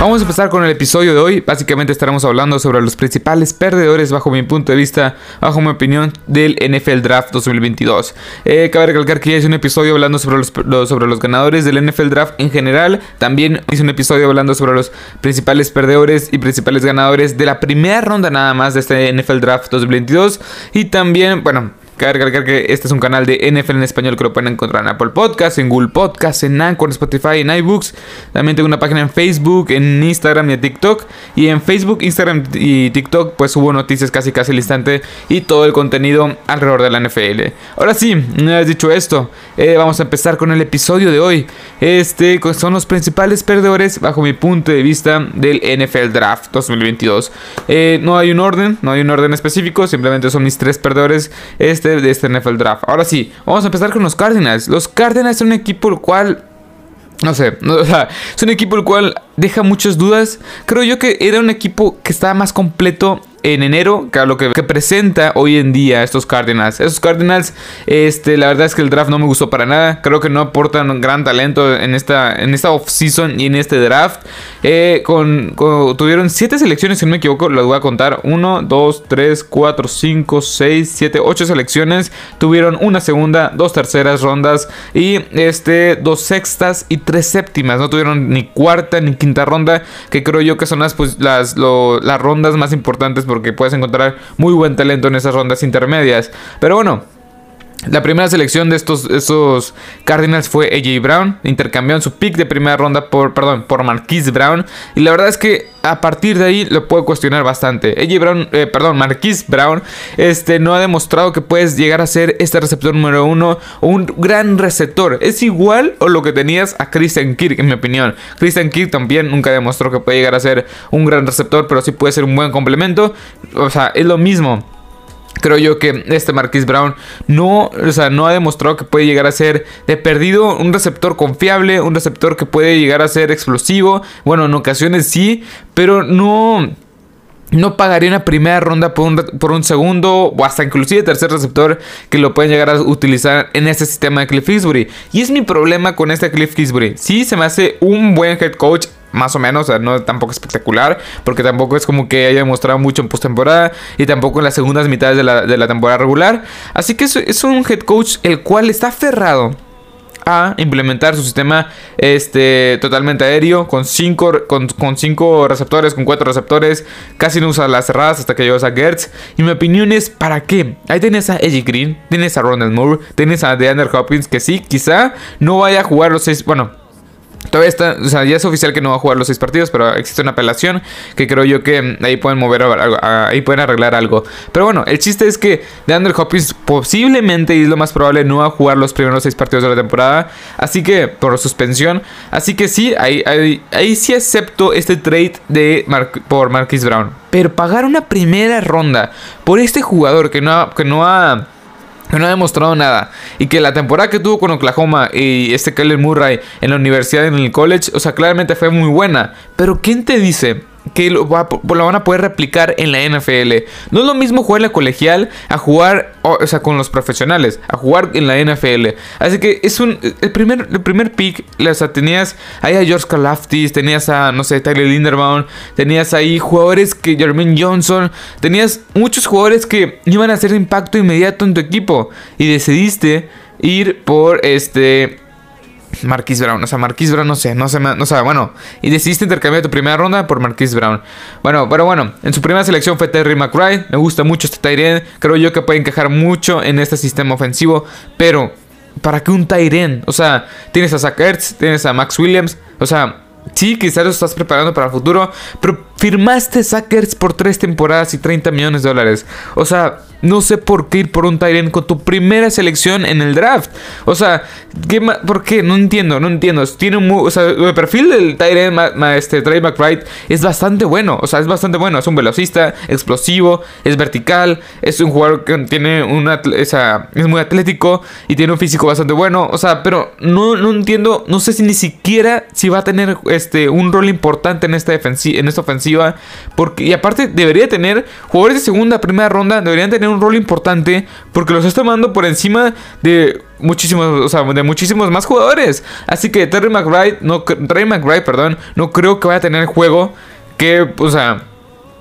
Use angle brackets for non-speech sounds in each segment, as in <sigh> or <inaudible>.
Vamos a empezar con el episodio de hoy. Básicamente estaremos hablando sobre los principales perdedores bajo mi punto de vista, bajo mi opinión, del NFL Draft 2022. Eh, cabe recalcar que ya hice un episodio hablando sobre los, sobre los ganadores del NFL Draft en general. También hice un episodio hablando sobre los principales perdedores y principales ganadores de la primera ronda nada más de este NFL Draft 2022. Y también, bueno, Recalcar que este es un canal de NFL en español que lo pueden encontrar en Apple Podcasts, en Google Podcasts, en Anchor, en Spotify, en iBooks. También tengo una página en Facebook, en Instagram y en TikTok. Y en Facebook, Instagram y TikTok pues subo noticias casi casi al instante y todo el contenido alrededor de la NFL. Ahora sí, una vez dicho esto, eh, vamos a empezar con el episodio de hoy. Este son los principales perdedores bajo mi punto de vista del NFL Draft 2022. Eh, no hay un orden, no hay un orden específico, simplemente son mis tres perdedores. Este de este NFL Draft. Ahora sí, vamos a empezar con los Cardinals. Los Cardinals son un equipo el cual no sé, <laughs> o sea, es un equipo el cual deja muchas dudas. Creo yo que era un equipo que estaba más completo en enero que lo que, presenta hoy en día estos Cardinals. Estos Cardinals, este, la verdad es que el draft no me gustó para nada. Creo que no aportan gran talento en esta, en esta offseason y en este draft. Eh, con, tuvieron 7 selecciones, si no me equivoco, las voy a contar. 1, 2, 3, 4, 5, 6, 7, 8 selecciones. Tuvieron una segunda, dos terceras rondas y este, dos sextas y tres séptimas. No tuvieron ni cuarta ni quinta ronda, que creo yo que son las, pues, las, las rondas más importantes puedes encontrar muy buen talento en esas rondas intermedias. Pero bueno, la primera selección de estos, Cardinals fue AJ Brown. Intercambiaron su pick de primera ronda por, perdón, por Marquise Brown. Y la verdad es que a partir de ahí lo puedo cuestionar bastante. AJ Brown, eh, perdón, Marquise Brown, este, no ha demostrado que puedes llegar a ser este receptor número uno o un gran receptor. Es igual o lo que tenías a Christian Kirk, en mi opinión. Christian Kirk también nunca demostró que puede llegar a ser un gran receptor, pero sí puede ser un buen complemento. O sea, es lo mismo. Creo yo que este Marquis Brown no, o sea, no ha demostrado que puede llegar a ser de perdido un receptor confiable, un receptor que puede llegar a ser explosivo. Bueno, en ocasiones sí, pero no no pagaría una primera ronda por un, por un, segundo o hasta inclusive tercer receptor que lo pueden llegar a utilizar en este sistema de Cliff Kingsbury. Y es mi problema con este Cliff Kingsbury. Sí, se me hace un buen head coach más o menos, o sea, no tampoco espectacular, porque tampoco es como que haya demostrado mucho en postemporada y tampoco en las segundas mitades de la, temporada regular. Así que es, un head coach el cual está aferrado a implementar su sistema este, totalmente aéreo con cinco, con, cinco receptores, con cuatro receptores. Casi no usa las cerradas hasta que llegas a Gertz. Y mi opinión es: ¿para qué? Ahí tienes a Eddie Green, tienes a Ronald Moore, tienes a DeAndre Hopkins, que sí, quizá no vaya a jugar los seis. Bueno, Todavía está, o sea, ya es oficial que no va a jugar los seis partidos, pero existe una apelación que creo yo que ahí pueden mover algo, ahí pueden arreglar algo. Pero bueno, el chiste es que DeAndre Hopkins posiblemente y es lo más probable no va a jugar los primeros seis partidos de la temporada, así que por suspensión, así que sí, ahí, ahí, sí acepto este trade de por Marquis Brown, pero pagar una primera ronda por este jugador que no que no ha no ha demostrado nada. Y que la temporada que tuvo con Oklahoma y este Kyler Murray en la universidad, en el college, o sea, claramente fue muy buena. Pero ¿quién te dice que lo, van a poder replicar en la NFL. No es lo mismo jugar en la colegial a jugar, o, sea, con los profesionales, a jugar en la NFL. Así que es un, el primer, el primer pick, o sea, tenías ahí a George Kalaftis, tenías a, no sé, Tyler Linderbaum, tenías ahí jugadores que Jermaine Johnson, tenías muchos jugadores que iban a hacer impacto inmediato en tu equipo y decidiste ir por este Marquis Brown. O sea, Marquis Brown no sé, no sé, no sé, bueno. Y decidiste intercambiar tu primera ronda por Marquis Brown. Bueno, pero bueno, en su primera selección fue Terry McBride. Me gusta mucho este Tyrion. Creo yo que puede encajar mucho en este sistema ofensivo. Pero, ¿para qué un Tyrion? O sea, tienes a Zach Ertz, tienes a Max Williams. O sea, Sí, quizás lo estás preparando para el futuro, pero firmaste Sackers por tres temporadas y 30 millones de dólares. O sea, no sé por qué ir por un Tyrant con tu primera selección en el draft. O sea, ¿qué ¿por qué? No entiendo, no entiendo. Tiene un o sea, el perfil del Tyrant, este, Trey McBride, es bastante bueno. O sea, es bastante bueno. Es un velocista, explosivo, es vertical, es un jugador que tiene una, esa, es muy atlético y tiene un físico bastante bueno. O sea, pero no, no entiendo, no sé si ni siquiera si va a tener este, un rol importante en esta, en esta ofensiva Porque, y aparte, debería tener jugadores de segunda, primera ronda, deberían tener un rol importante. Porque los está tomando por encima de muchísimos, o sea, de muchísimos más jugadores. Así que Terry McBride, no, Terry McBride, perdón, no creo que vaya a tener juego que, o sea,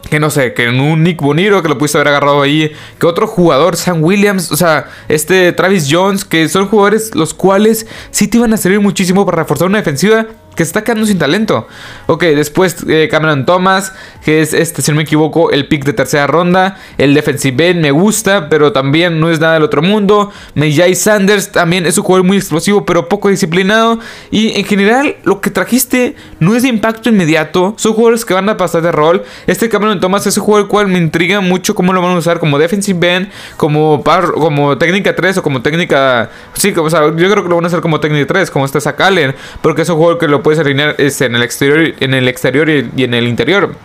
que no sé, que en un Nick Boniro que lo pudiste haber agarrado ahí, que otro jugador, Sam Williams, o sea, este Travis Jones, que son jugadores los cuales sí te iban a servir muchísimo para reforzar una defensiva que está quedando sin talento. Ok, después eh, Cameron Thomas, que es este, si no me equivoco, el pick de tercera ronda. El defensive end me gusta, pero también no es nada del otro mundo. Mejay Sanders también es un jugador muy explosivo, pero poco disciplinado. Y en general, lo que trajiste no es de impacto inmediato. Son jugadores que van a pasar de rol. Este Cameron Thomas es un jugador cual me intriga mucho cómo lo van a usar como defensive end, como, como técnica 3 o como técnica. Sí, o sea, yo creo que lo van a hacer como técnica 3, como este Allen, porque es un jugador que lo puedes alinear este, en el exterior, en el exterior y, en el interior.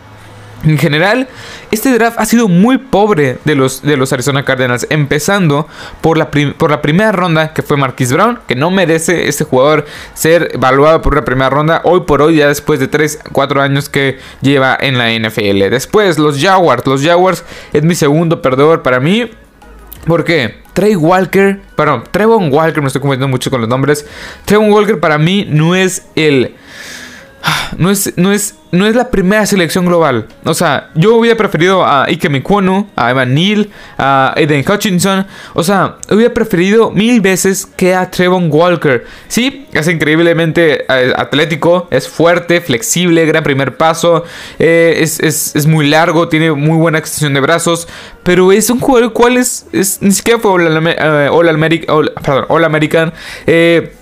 En general, este draft ha sido muy pobre de los, de los Arizona Cardinals, empezando por la, por la primera ronda que fue Marquis Brown, que no merece este jugador ser evaluado por una primera ronda hoy por hoy, ya después de 3, 4 años que lleva en la NFL. Después, los Jaguars, los Jaguars es mi segundo perdedor para mí. ¿Por qué? Trey Walker, perdón, Trevon Walker, me estoy confundiendo mucho con los nombres. Trevon Walker para mí no es el no es, no es, no es la primera selección global. O sea, yo hubiera preferido a Ike Mikono, a Evan Neal, a Eden Hutchinson. O sea, hubiera preferido mil veces que a Trevon Walker. Sí, es increíblemente eh, atlético, es fuerte, flexible, gran primer paso, eh, es, muy largo, tiene muy buena extensión de brazos. Pero es un jugador cual es, ni siquiera fue All, American. Eh,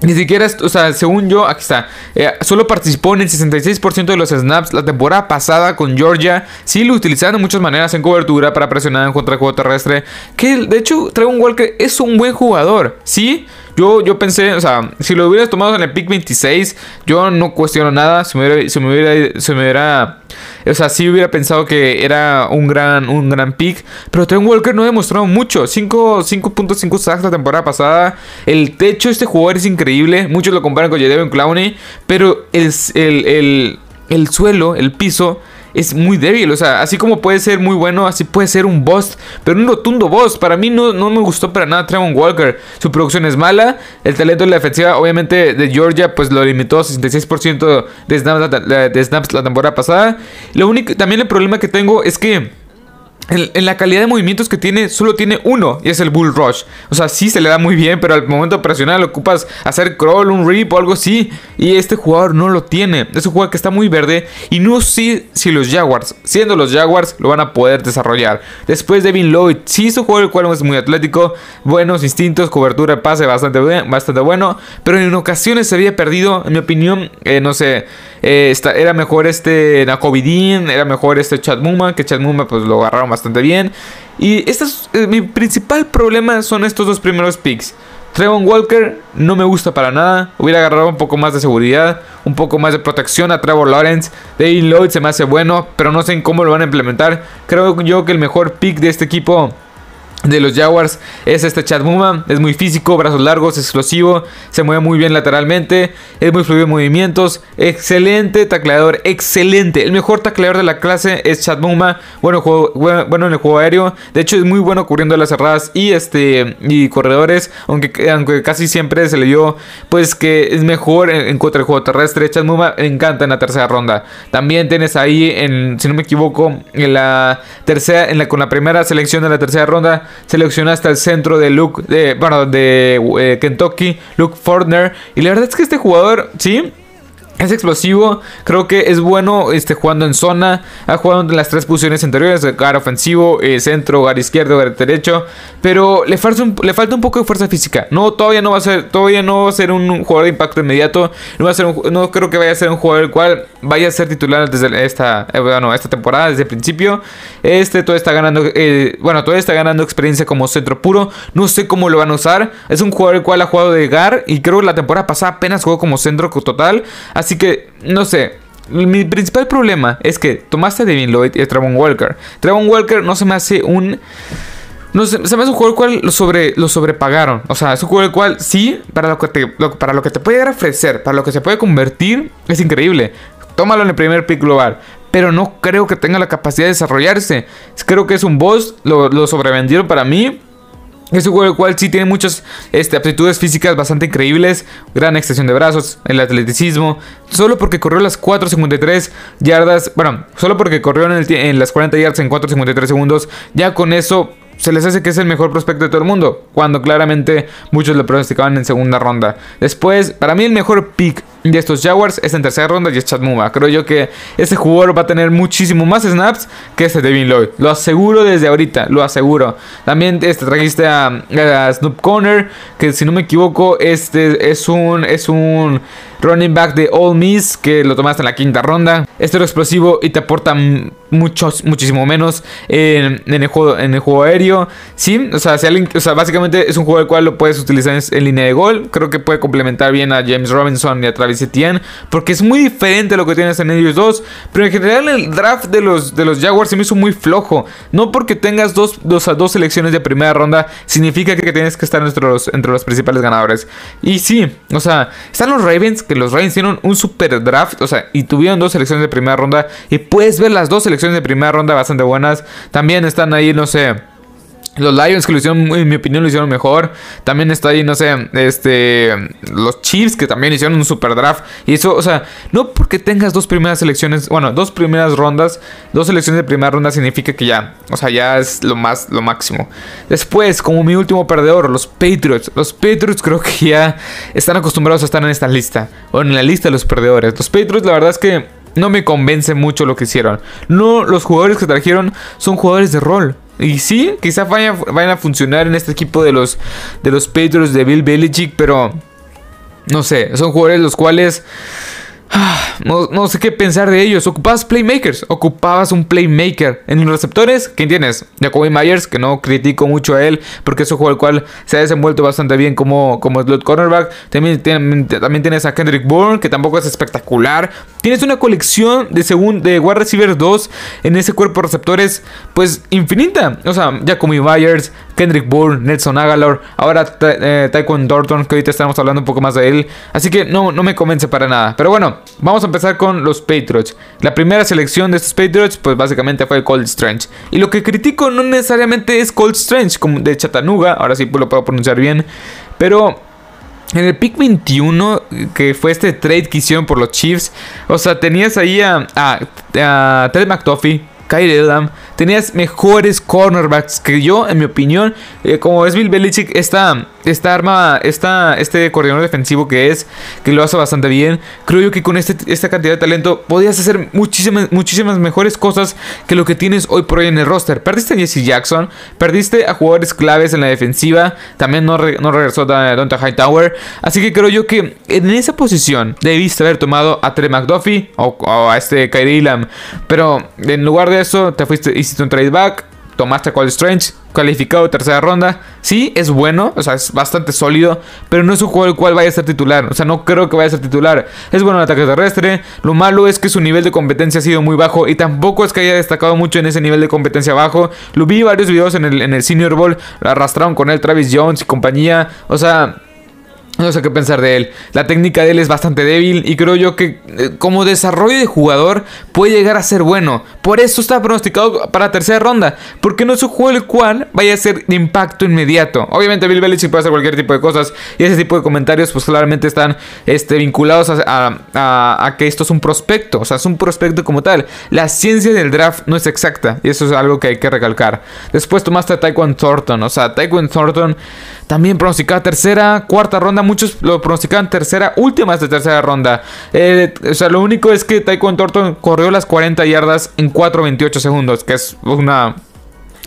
ni siquiera, o sea, según yo, aquí está. Eh, solo participó en el 66% de los snaps la temporada pasada con Georgia. Sí, lo utilizaron de muchas maneras en cobertura para presionar en contra del juego terrestre. Que de hecho, Trevon Walker es un buen jugador. Sí, yo, yo pensé, o sea, si lo hubieras tomado en el pick 26, yo no cuestiono nada. Si me hubiera, se me hubiera, se me hubiera o sea, sí hubiera pensado que era un gran, un gran pick. Pero Trent Walker no ha demostrado mucho. 5.5 sacks la temporada pasada. El techo de este jugador es increíble. Muchos lo comparan con Jadeveon Clowney. Pero el, el, el suelo, el piso es muy débil. O sea, así como puede ser muy bueno, así puede ser un boss. Pero un rotundo boss. Para mí no, no me gustó para nada Trevon Walker. Su producción es mala. El talento de la defensiva, obviamente, de Georgia, pues lo limitó a 66% de snaps, de snaps la temporada pasada. Lo único, también el problema que tengo es que en, la calidad de movimientos que tiene, solo tiene uno y es el Bull Rush. O sea, sí se le da muy bien, pero al momento de presionar ocupas hacer crawl, un rip o algo así. Y este jugador no lo tiene. Es un jugador que está muy verde y no sé si los Jaguars, siendo los Jaguars, lo van a poder desarrollar. Después Devin Lloyd, sí es un jugador el cual es muy atlético, buenos instintos, cobertura, pase bastante, bastante bueno, pero en ocasiones se había perdido, en mi opinión, eh, no sé. Eh, era mejor este Nakovidin, era mejor este Chad Muma, que Chad Muma pues lo agarraron bastante bien. Y este es, eh, mi principal problema son estos dos primeros picks. Trevon Walker no me gusta para nada. Hubiera agarrado un poco más de seguridad, un poco más de protección a Trevor Lawrence. David Lloyd se me hace bueno, pero no sé en cómo lo van a implementar. Creo yo que el mejor pick de este equipo de los Jaguars es este Chad Muma. Es muy físico, brazos largos, explosivo, se mueve muy bien lateralmente, es muy fluido en movimientos, excelente tacleador, excelente. El mejor tacleador de la clase es Chad Muma, bueno, bueno, en el juego aéreo. De hecho, es muy bueno cubriendo las cerradas y este y corredores, aunque, casi siempre se le dio pues que es mejor en, contra del juego terrestre. Chad Muma encanta en la tercera ronda. También tienes ahí en si no me equivoco, en la tercera en la con la primera selección de la tercera ronda seleccionaste al centro de Luke, de, bueno, de eh, Kentucky, Luke Fortner. Y la verdad es que este jugador, sí, es explosivo, creo que es bueno este, jugando en zona. Ha jugado en las tres posiciones anteriores: gar ofensivo, eh, centro, gar izquierdo, gar derecho. Pero le falta, un, le falta un poco de fuerza física. No, todavía no va a ser, todavía no va a ser un jugador de impacto inmediato. No, va a ser no creo que vaya a ser un jugador el cual vaya a ser titular desde esta, eh, bueno, esta temporada, desde el principio. Este todo está ganando, eh, bueno, todavía está ganando experiencia como centro puro. No sé cómo lo van a usar. Es un jugador el cual ha jugado de gar y creo que la temporada pasada apenas jugó como centro total. Así que, no sé. Mi principal problema es que tomaste a Devin Lloyd y a Trevon Walker. Trevon Walker no se me hace un. No sé, se me hace un jugador cual lo, sobre, lo sobrepagaron. O sea, es un jugador cual sí, para lo, que te, para lo que te puede ofrecer, para lo que se puede convertir, es increíble. Tómalo en el primer pick global. pero no creo que tenga la capacidad de desarrollarse. Creo que es un boss, lo, lo sobrevendieron para mí. Es un juego el cual sí tiene muchas este, aptitudes físicas bastante increíbles. Gran extensión de brazos, el atleticismo. Solo porque corrió las 4.53 yardas. Bueno, solo porque corrió en, en las 40 yardas en 4.53 segundos. Ya con eso se les hace que es el mejor prospecto de todo el mundo, cuando claramente muchos lo pronosticaban en segunda ronda. Después, para mí el mejor pick de estos Jaguars es en tercera ronda y es Chad. Creo yo que este jugador va a tener muchísimo más snaps que este Devin Lloyd. Lo aseguro desde ahorita, lo aseguro. También este, trajiste a, a Snoop Conner, que si no me equivoco, este es un, es un running back de All Miss que lo tomaste en la quinta ronda. Este es explosivo y te aporta muchos, muchísimo menos en, el juego, en el juego aéreo. Sí, o sea, si alguien, básicamente es un juego el cual lo puedes utilizar en, línea de gol. Creo que puede complementar bien a James Robinson y a Travis Etienne porque es muy diferente a lo que tienes en ellos dos. Pero en general el draft de los, de los Jaguars se me hizo muy flojo. No porque tengas dos, dos, dos selecciones de primera ronda significa que tienes que estar entre los, entre los principales ganadores. Y sí, o sea, están los Ravens que los Ravens hicieron un super draft, o sea, y tuvieron dos selecciones de primera ronda. Y puedes ver las dos selecciones de primera ronda bastante buenas. También están ahí, no sé. Los Lions que lo hicieron, en mi opinión, lo hicieron mejor. También está ahí, no sé, este. Los Chiefs que también hicieron un super draft. Y eso, o sea, no porque tengas dos primeras selecciones, bueno, dos primeras rondas, dos selecciones de primera ronda significa que ya, o sea, ya es lo más, lo máximo. Después, como mi último perdedor, los Patriots. Los Patriots creo que ya están acostumbrados a estar en esta lista, o en la lista de los perdedores. Los Patriots, la verdad es que no me convence mucho lo que hicieron. No, los jugadores que trajeron son jugadores de rol. Y sí, quizá vayan, a funcionar en este equipo de los, de los Patriots de Bill Belichick, pero no sé, son jugadores los cuales Ah, no, sé qué pensar de ellos. Ocupabas playmakers. Ocupabas un playmaker. En los receptores, ¿quién tienes? Jacoby Myers, que no critico mucho a él, porque es un jugador el cual se ha desenvuelto bastante bien como, como slot cornerback. También, también tienes a Kendrick Bourne, que tampoco es espectacular. Tienes una colección de, según, de wide receiver 2 en ese cuerpo de receptores, pues infinita. O sea, Jacoby Myers, Kendrick Bourne, Nelson Agalor, ahora eh, Taekwon Dorton, que ahorita estamos hablando un poco más de él. Así que no, no me convence para nada. Pero bueno, vamos a empezar con los Patriots. La primera selección de estos Patriots, pues básicamente fue Cold Strange. Y lo que critico no necesariamente es Cold Strange, como de Chattanooga, ahora sí lo puedo pronunciar bien. Pero en el pick 21, que fue este trade que hicieron por los Chiefs, o sea, tenías ahí a, a, Ted McToffee, Kyle Elam, tenías mejores cornerbacks que yo, en mi opinión. Eh, como es Bill Belichick, esta, esta arma, esta, este coordinador defensivo que es, que lo hace bastante bien. Creo yo que con este, esta cantidad de talento podías hacer muchísimas, muchísimas mejores cosas que lo que tienes hoy por hoy en el roster. Perdiste a Jesse Jackson, perdiste a jugadores claves en la defensiva, también no, no regresó Donta Hightower. Así que creo yo que en esa posición debiste haber tomado a Trey McDuffie o, a este Kyrie Elam. Pero en lugar de eso, te fuiste hiciste un trade back, tomaste a Cold Strange, calificado tercera ronda. Sí, es bueno, o sea, es bastante sólido, pero no es un juego el cual vaya a ser titular. O sea, no creo que vaya a ser titular. Es bueno en ataque terrestre. Lo malo es que su nivel de competencia ha sido muy bajo y tampoco es que haya destacado mucho en ese nivel de competencia bajo. Lo vi varios videos en el, en el Senior Bowl, lo arrastraron con él Travis Jones y compañía. O sea, no sé qué pensar de él. La técnica de él es bastante débil y creo yo que eh, como desarrollo de jugador puede llegar a ser bueno. Por eso está pronosticado para tercera ronda. Porque no es un juego el cual vaya a ser de impacto inmediato. Obviamente Bill Belichick puede hacer cualquier tipo de cosas y ese tipo de comentarios pues claramente están este, vinculados a, que esto es un prospecto. O sea, es un prospecto como tal. La ciencia del draft no es exacta y eso es algo que hay que recalcar. Después tomaste a Taekwondo Thornton. O sea, Taekwondo Thornton también pronosticaba tercera, cuarta ronda. Muchos lo pronosticaban tercera, últimas de tercera ronda. Eh, o sea, lo único es que Taekwondo Thornton corrió las 40 yardas en 4.28 segundos, que es una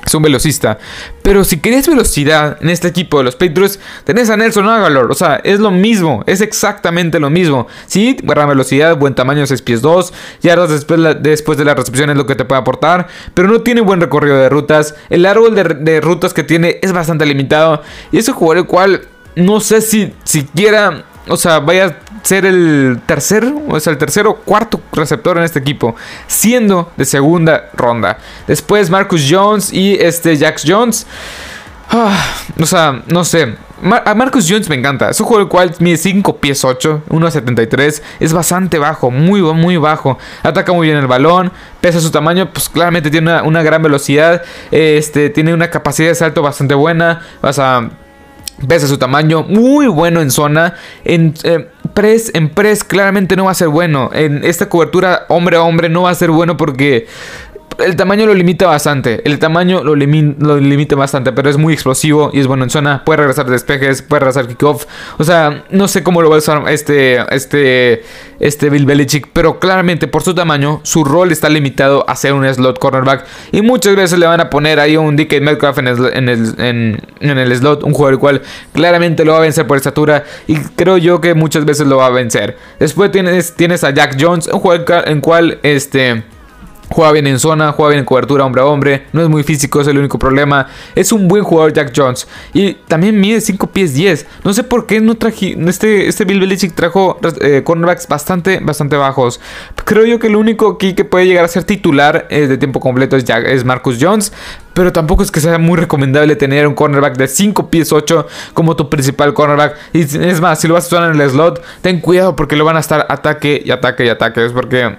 es un velocista. Pero si querías velocidad en este equipo de los Patriots, tenés a Nelson Aguilar. O sea, es lo mismo. Es exactamente lo mismo. Sí, buena velocidad, buen tamaño, 6 pies 2. Yardas después, después de la recepción es lo que te puede aportar. Pero no tiene buen recorrido de rutas. El árbol de, rutas que tiene es bastante limitado. Y es un jugador el cual no sé si siquiera o sea, vaya a ser el tercer, o sea, el tercero o cuarto receptor en este equipo, siendo de segunda ronda. Después Marcus Jones y este Jax Jones. Ah, o sea, no sé. a Marcus Jones me encanta. Es un juego el cual mide 5 pies 8, 1.73. Es bastante bajo, muy, muy bajo. Ataca muy bien el balón. Pese a su tamaño, pues claramente tiene una, gran velocidad. Este, tiene una capacidad de salto bastante buena. Vas a Pese a su tamaño, muy bueno en zona. En eh, press, en press claramente no va a ser bueno. En esta cobertura hombre a hombre no va a ser bueno porque el tamaño lo limita bastante. El tamaño lo, limita bastante, pero es muy explosivo y es bueno en zona. Puede regresar despejes, puede regresar kickoff. O sea, no sé cómo lo va a usar este, este, este Bill Belichick, pero claramente por su tamaño, su rol está limitado a ser un slot cornerback. Y muchas veces le van a poner ahí un DK Metcalf en el, en el, en, el slot, un jugador el cual claramente lo va a vencer por estatura. Y creo yo que muchas veces lo va a vencer. Después tienes, tienes a Jack Jones, un jugador en cual este Juega bien en zona, juega bien en cobertura hombre a hombre. No es muy físico, es el único problema. Es un buen jugador Jack Jones. Y también mide 5 pies 10. No sé por qué no traje. Este, este Bill Belichick trajo eh, cornerbacks bastante, bastante bajos. Creo yo que el único aquí que puede llegar a ser titular eh, de tiempo completo es, Marcus Jones. Pero tampoco es que sea muy recomendable tener un cornerback de 5 pies 8 como tu principal cornerback. Y es más, si lo vas a usar en el slot, ten cuidado porque lo van a estar ataque y ataque y ataque. Es porque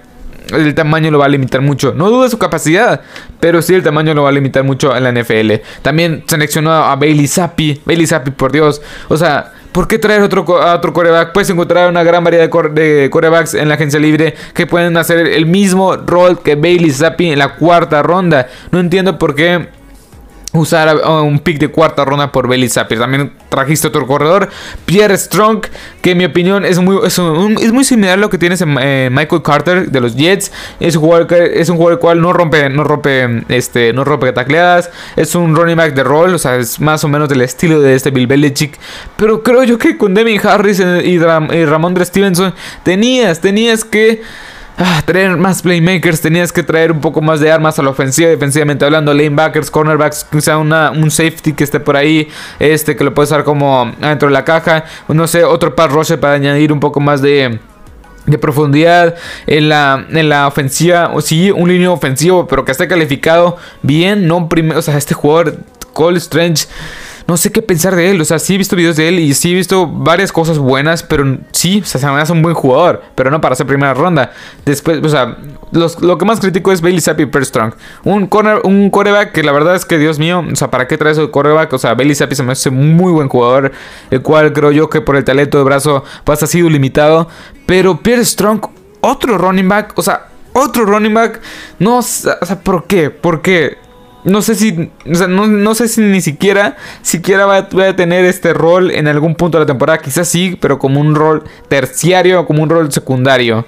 el tamaño lo va a limitar mucho. No duda su capacidad, pero sí el tamaño lo va a limitar mucho en la NFL. También seleccionó a Bailey Zappi. Bailey Zappi, por Dios. O sea, ¿por qué traer otro, otro coreback? Puedes encontrar una gran variedad de, corebacks en la agencia libre que pueden hacer el mismo rol que Bailey Zappi en la cuarta ronda. No entiendo por qué usar un pick de cuarta ronda por Belly Sapir. También trajiste otro corredor, Pierre Strong, que en mi opinión es muy, es, muy similar a lo que tienes en eh, Michael Carter de los Jets. Es un jugador que es un jugador cual no rompe, no rompe, este, no rompe tacleadas. Es un running back de rol, o sea, es más o menos del estilo de este Bill Belichick. Pero creo yo que con Devin Harris y, Ram, y Ramondre Stevenson tenías, tenías que ah, traer más playmakers, tenías que traer un poco más de armas a la ofensiva, defensivamente hablando, lanebackers, cornerbacks, sea una, un safety que esté por ahí, este que lo puedes usar como dentro de la caja, no sé, otro pass rusher para añadir un poco más de de profundidad en la, en la ofensiva, o sí, un línea ofensivo, pero que esté calificado bien, no primero, o sea, este jugador Cole Strange no sé qué pensar de él. O sea, sí he visto videos de él y sí he visto varias cosas buenas, pero sí, o sea, se me hace un buen jugador, pero no para hacer primera ronda. Después, o sea, lo que más critico es Bailey Zappi y Strong. Un, corner, un coreback que la verdad es que, Dios mío, o sea, ¿para qué traes el coreback? O sea, Bailey Zappi se me hace muy buen jugador, el cual creo yo que por el talento de brazo ha sido limitado. Pero Pierre Strong, otro running back, o sea, otro running back, no, o sea, ¿por qué? ¿Por qué? No sé si, o sea, no, sé si ni siquiera, siquiera va, a tener este rol en algún punto de la temporada. Quizás sí, pero como un rol terciario, como un rol secundario.